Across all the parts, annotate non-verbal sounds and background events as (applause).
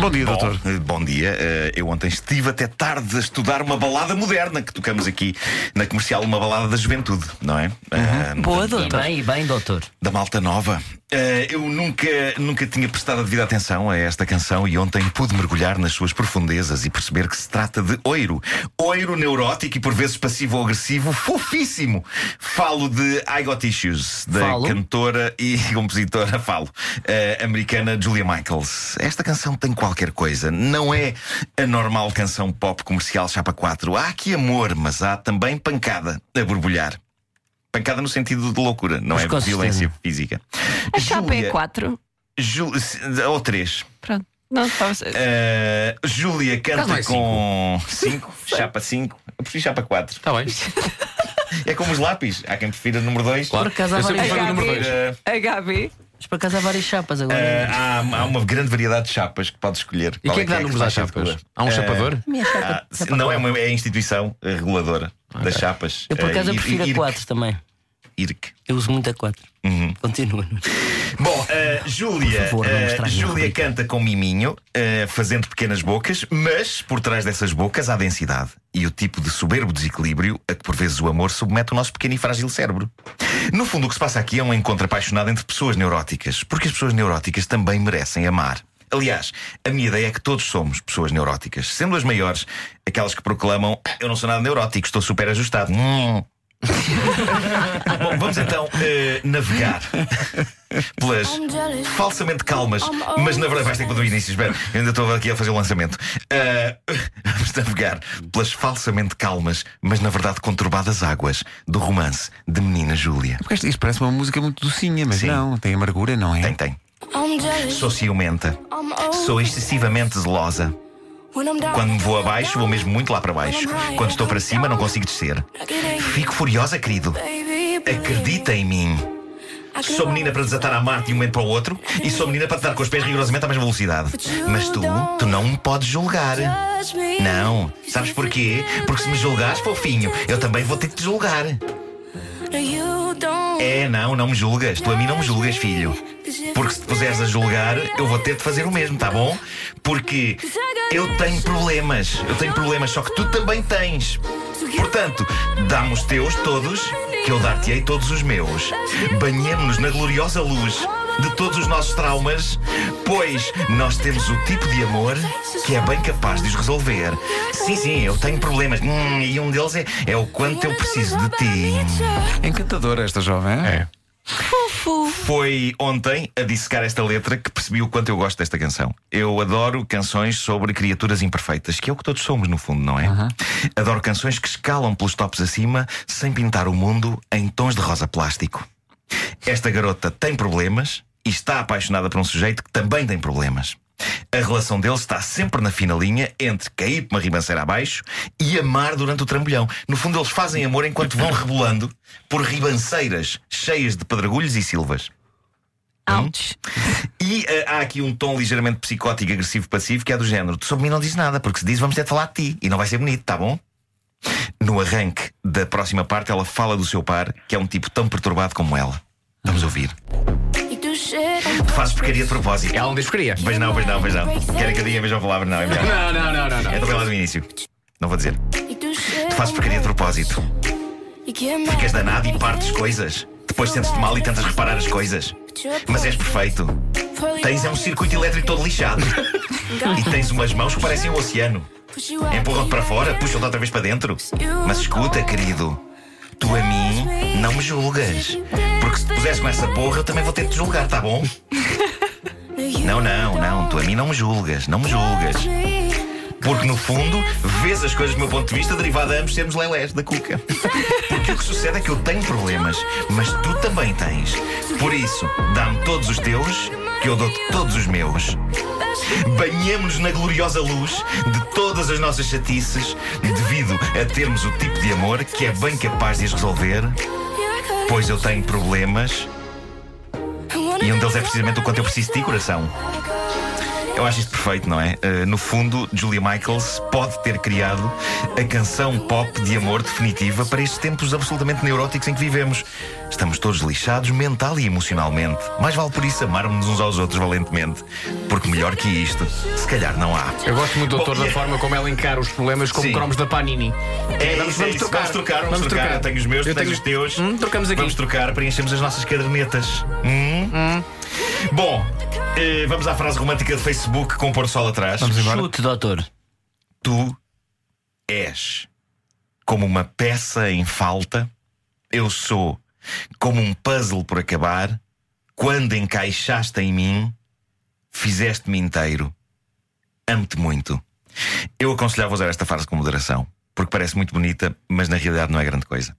Bom dia, Bom, doutor. eh, Bom dia. Eh, Eu ontem estive até tarde a estudar uma balada moderna que tocamos aqui na comercial, uma balada da juventude, não é? Ah, Boa, da- doutor. da- Bem, bem, doutor. Da malta nova. Eh, eu nunca, nunca tinha prestado a devida atenção a esta canção e ontem pude mergulhar nas suas profundezas e perceber que se trata de oiro. Oiro neurótico e por vezes passivo-agressivo, fofíssimo. Falo de I Got Issues, da Falo. cantora e (laughs) compositora, falo, eh, americana Julia Michaels. Esta canção tem qualquer coisa. Não é a normal canção pop comercial Chapa 4. Há aqui amor, mas há também pancada a borbulhar. Pancada no sentido de loucura, não Mas é violência certeza. física. A chapa é Júlia- 4. Ju- ou 3. Pronto. Não estava. Júlia Caso não canta é com 5, (laughs) chapa 5. Eu prefiro chapa 4. Está bem. É como os lápis. Há quem prefira número 2. Claro. Eu sempre prefiro o número HB. dois. HB. Mas por acaso há várias chapas agora. há, há uma grande variedade de chapas que pode escolher. E quem é que dá números às chapas? Há um Eh, chapador? Minha chapa. ah, chapa não, é, uma, é a instituição eh, reguladora das chapas. Eu por acaso eu Ir- prefiro a IRC. 4 também. IRC. Eu uso muito a 4. Uhum. Continua. Bom, eh, Júlia, favor, a Júlia canta com miminho, eh, fazendo pequenas bocas, mas por trás dessas bocas há densidade e o tipo de soberbo desequilíbrio a que por vezes o amor submete o nosso pequeno e frágil cérebro. No fundo, o que se passa aqui é um encontro apaixonado entre pessoas neuróticas, porque as pessoas neuróticas também merecem amar. Aliás, a minha ideia é que todos somos pessoas neuróticas, sendo as maiores aquelas que proclamam: "Ah, Eu não sou nada neurótico, estou super ajustado. Hum. (laughs) Bom, vamos então eh, navegar (laughs) pelas falsamente calmas, mas na verdade vais ter que pôr do início. Espera, eu ainda estou aqui a fazer o lançamento. Eh, (laughs) vamos navegar pelas falsamente calmas, mas na verdade conturbadas águas do romance de Menina Júlia. Porque isto, isto parece uma música muito docinha, mas Sim. não, tem amargura, não é? Tem, tem. Sou ciumenta, sou excessivamente zelosa. Quando vou abaixo, vou mesmo muito lá para baixo. Quando estou para cima, não consigo descer. Fico furiosa, querido. Acredita em mim. Sou menina para desatar a Marte de um momento para o outro e sou menina para te dar com os pés rigorosamente à mesma velocidade. Mas tu, tu não me podes julgar. Não. Sabes porquê? Porque se me julgares, fofinho, eu também vou ter que te julgar. É, não, não me julgas. Tu a mim não me julgas, filho. Porque se te puseres a julgar, eu vou ter de fazer o mesmo, tá bom? Porque eu tenho problemas. Eu tenho problemas, só que tu também tens. Portanto, dá-me os teus todos, que eu dar-te-ei todos os meus. Banhemo-nos na gloriosa luz de todos os nossos traumas, pois nós temos o tipo de amor que é bem capaz de os resolver. Sim, sim, eu tenho problemas. Hum, e um deles é, é o quanto eu preciso de ti. Encantadora esta jovem. É. Foi ontem a dissecar esta letra que percebi o quanto eu gosto desta canção. Eu adoro canções sobre criaturas imperfeitas, que é o que todos somos, no fundo, não é? Adoro canções que escalam pelos tops acima sem pintar o mundo em tons de rosa plástico. Esta garota tem problemas e está apaixonada por um sujeito que também tem problemas. A relação deles está sempre na fina linha entre cair por uma ribanceira abaixo e amar durante o trambolhão. No fundo, eles fazem amor enquanto vão rebolando por ribanceiras cheias de pedregulhos e silvas. Ouch. E eh, há aqui um tom ligeiramente psicótico, agressivo, passivo, que é do género: Tu sobre mim não diz nada, porque se diz, vamos ter de falar de ti. E não vai ser bonito, tá bom? No arranque da próxima parte, ela fala do seu par, que é um tipo tão perturbado como ela. Vamos ouvir. Fazes porcaria de propósito. Ela não diz porcaria. Pois não, pois não, pois não. Querem que eu diga a mesma palavra? Não, é melhor. Não, não, não, não. não. Então vai lá do início. Não vou dizer. Tu fazes porcaria de propósito. Ficas danado e partes coisas. Depois sentes-te mal e tentas reparar as coisas. Mas és perfeito. Tens é um circuito elétrico todo lixado. E tens umas mãos que parecem o oceano. Empurram-te para fora, puxam-te outra vez para dentro. Mas escuta, querido. Tu a mim não me julgas. Porque se te puseres com essa porra, eu também vou ter de te julgar, tá bom? (laughs) Não, não, não. Tu a mim não me julgas. Não me julgas. Porque no fundo, vês as coisas do meu ponto de vista derivado a ambos sermos lelés da cuca. Porque o que sucede é que eu tenho problemas, mas tu também tens. Por isso, dá-me todos os teus, que eu dou-te todos os meus. Banhemos-nos na gloriosa luz de todas as nossas chatices, devido a termos o tipo de amor que é bem capaz de as resolver, pois eu tenho problemas e um deles é precisamente o quanto eu preciso de ti, coração. Eu acho isto perfeito, não é? Uh, no fundo, Julia Michaels pode ter criado a canção pop de amor definitiva para estes tempos absolutamente neuróticos em que vivemos. Estamos todos lixados mental e emocionalmente. Mais vale por isso amarmos uns aos outros valentemente, porque melhor que isto, se calhar não há. Eu gosto muito, doutor, Bom, da e- forma como ela encara os problemas como Sim. cromos da Panini. É, vamos, isso, é vamos trocar. Vamos trocar, vamos, Vamos trocar. trocar. Eu tenho os meus, Eu tenho- os teus. Hum, trocamos aqui. Vamos trocar para enchermos as nossas cadernetas. Hum? Bom, eh, vamos à frase romântica de Facebook com o pôr sol atrás. Vamos embora. Chute, doutor. Tu és como uma peça em falta, eu sou como um puzzle por acabar. Quando encaixaste em mim, fizeste-me inteiro. Amo-te muito. Eu aconselhava usar esta frase com moderação, porque parece muito bonita, mas na realidade não é grande coisa.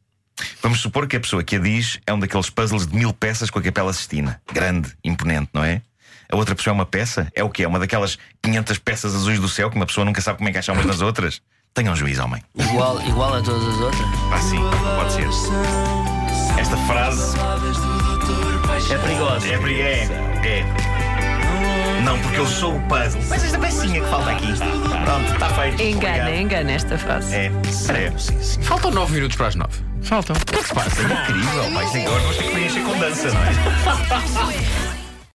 Vamos supor que a pessoa que a diz é um daqueles puzzles de mil peças com a Capela Sistina. Grande, imponente, não é? A outra pessoa é uma peça? É o quê? É uma daquelas 500 peças azuis do céu que uma pessoa nunca sabe como encaixar umas nas outras? Tenham um juízo, homem. Igual, igual a todas as outras. Ah, sim, pode ser. Esta frase É perigosa. é. É. é. Não, porque eu sou o puzzle. Mas esta pecinha que falta aqui. Pronto, está feito. Engana, Obrigado. engana esta frase. É, é. Faltam 9 minutos para as 9. Faltam. Incrível, vai ser agora vamos ter que preencher com dança, não é? (laughs)